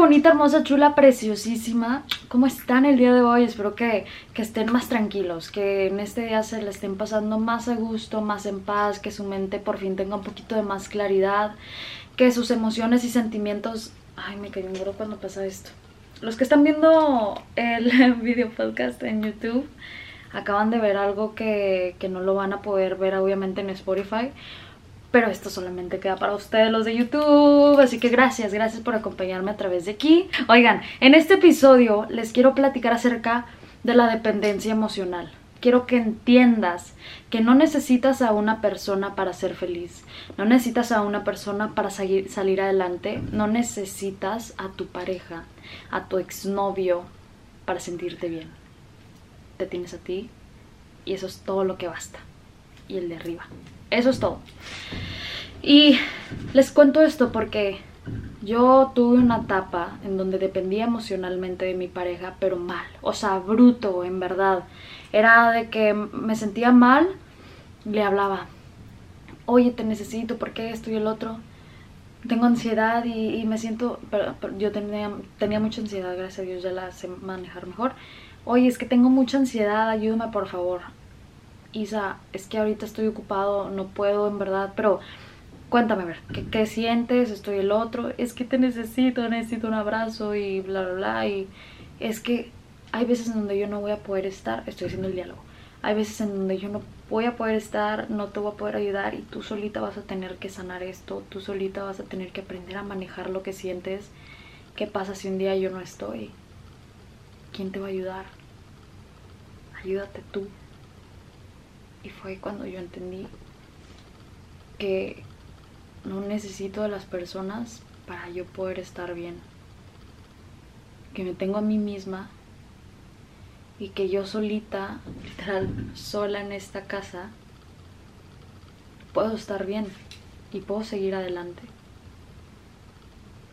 bonita, hermosa, chula, preciosísima. ¿Cómo están el día de hoy? Espero que, que, estén más tranquilos, que en este día se le estén pasando más a gusto, más en paz, que su mente por fin tenga un poquito de más claridad, que sus emociones y sentimientos... Ay, me cayó un duro cuando pasa esto. Los que están viendo el video podcast en YouTube acaban de ver algo que, que no lo van a poder ver obviamente en Spotify pero esto solamente queda para ustedes los de YouTube, así que gracias, gracias por acompañarme a través de aquí. Oigan, en este episodio les quiero platicar acerca de la dependencia emocional. Quiero que entiendas que no necesitas a una persona para ser feliz, no necesitas a una persona para salir adelante, no necesitas a tu pareja, a tu exnovio para sentirte bien. Te tienes a ti y eso es todo lo que basta. Y el de arriba. Eso es todo. Y les cuento esto porque yo tuve una etapa en donde dependía emocionalmente de mi pareja, pero mal, o sea, bruto, en verdad. Era de que me sentía mal, le hablaba, oye, te necesito, ¿por qué esto y el otro? Tengo ansiedad y, me siento, pero, yo tenía, tenía mucha ansiedad, gracias a Dios ya la sé manejar mejor. Oye, es que tengo mucha ansiedad, ayúdame por favor. Isa, es que ahorita estoy ocupado, no puedo en verdad, pero cuéntame a ver, ¿qué, sientes? Estoy el otro, es que te necesito, necesito un abrazo y bla, bla, bla. Y es que hay veces en donde yo no voy a poder estar, estoy haciendo el diálogo. Hay veces en donde yo no voy a poder estar, no te voy a poder ayudar y tú solita vas a tener que sanar esto, tú solita vas a tener que aprender a manejar lo que sientes. ¿Qué pasa si un día yo no estoy? ¿Quién te va a ayudar? Ayúdate tú. Y fue cuando yo entendí que no necesito de las personas para yo poder estar bien. Que me tengo a mí misma y que yo solita, literal, sola en esta casa, puedo estar bien y puedo seguir adelante.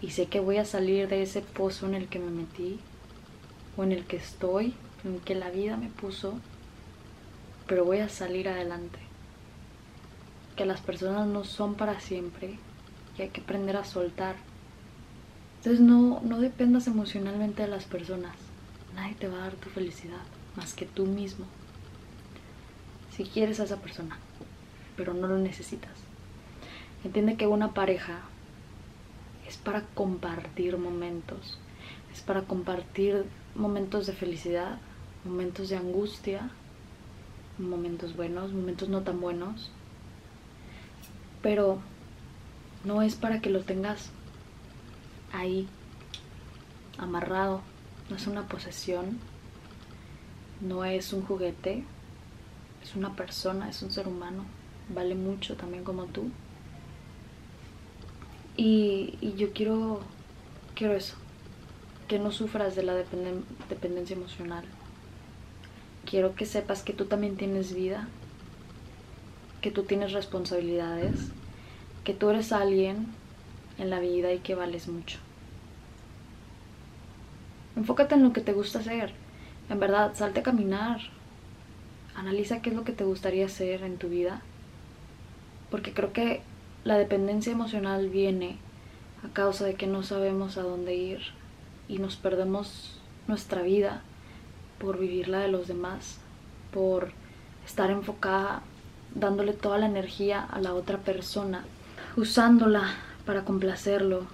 Y sé que voy a salir de ese pozo en el que me metí o en el que estoy, en el que la vida me puso pero voy a salir adelante. Que las personas no son para siempre y hay que aprender a soltar. Entonces no, no dependas emocionalmente de las personas. Nadie te va a dar tu felicidad más que tú mismo. Si quieres a esa persona, pero no lo necesitas. Entiende que una pareja es para compartir momentos, es para compartir momentos de felicidad, momentos de angustia, momentos buenos, momentos no tan buenos, pero no es para que lo tengas ahí, amarrado, no es una posesión, no es un juguete, es una persona, es un ser humano, vale mucho también como tú. Y, yo quiero, quiero eso, que no sufras de la dependencia emocional, quiero que sepas que tú también tienes vida, que tú tienes responsabilidades, que tú eres alguien en la vida y que vales mucho. Enfócate en lo que te gusta hacer. En verdad, salte a caminar. Analiza qué es lo que te gustaría hacer en tu vida. Porque creo que la dependencia emocional viene a causa de que no sabemos a dónde ir y nos perdemos nuestra vida por vivir la de los demás, por estar enfocada dándole toda la energía a la otra persona, usándola para complacerlo,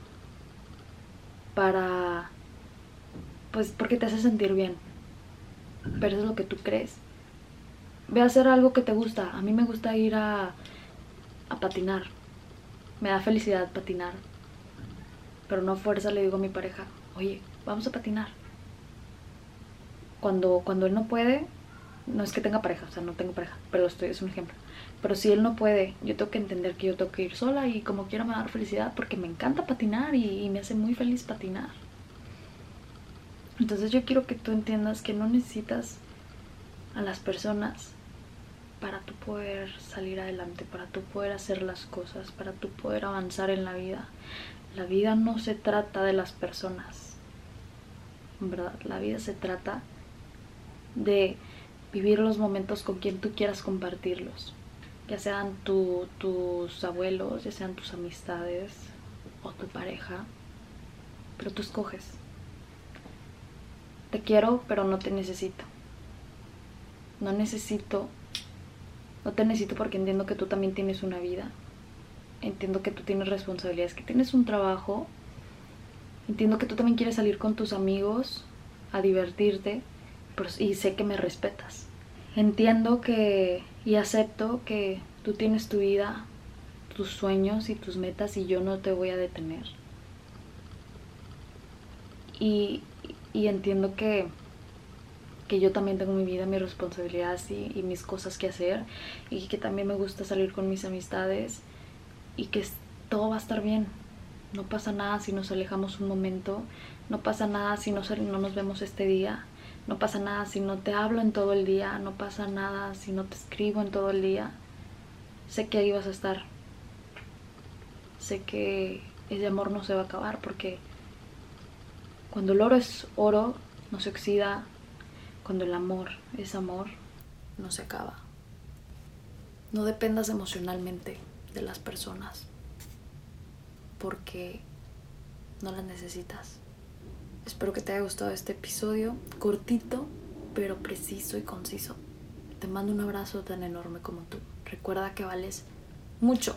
para... pues porque te hace sentir bien. Pero es lo que tú crees. Ve a hacer algo que te gusta. A mí me gusta ir a, a patinar. Me da felicidad patinar. Pero no fuerza le digo a mi pareja, oye, vamos a patinar cuando, cuando él no puede, no es que tenga pareja, o sea, no tengo pareja, pero estoy, es un ejemplo. Pero si él no puede, yo tengo que entender que yo tengo que ir sola y como quiera me dar felicidad porque me encanta patinar y, me hace muy feliz patinar. Entonces yo quiero que tú entiendas que no necesitas a las personas para tú poder salir adelante, para tú poder hacer las cosas, para tú poder avanzar en la vida. La vida no se trata de las personas, verdad, la vida se trata de vivir los momentos con quien tú quieras compartirlos, ya sean tus abuelos, ya sean tus amistades o tu pareja. pero tú escoges. Te quiero, pero no te necesito. No necesito, no te necesito porque entiendo que tú también tienes una vida. Entiendo que tú tienes responsabilidades, que tienes un trabajo. Entiendo que tú también quieres salir con tus amigos a divertirte y sé que me respetas. Entiendo que y acepto que tú tienes tu vida, tus sueños y tus metas y yo no te voy a detener. Y, entiendo que, que, yo también tengo mi vida, mis responsabilidades y, y, mis cosas que hacer y que también me gusta salir con mis amistades y que todo va a estar bien. No pasa nada si nos alejamos un momento, no pasa nada si no, no nos vemos este día, no pasa nada si no te hablo en todo el día, no pasa nada si no te escribo en todo el día. Sé que ahí vas a estar. Sé que ese amor no se va a acabar porque cuando el oro es oro, no se oxida. Cuando el amor es amor, no se acaba. No dependas emocionalmente de las personas porque no las necesitas. Espero que te haya gustado este episodio, cortito, pero preciso y conciso. Te mando un abrazo tan enorme como tú. Recuerda que vales mucho.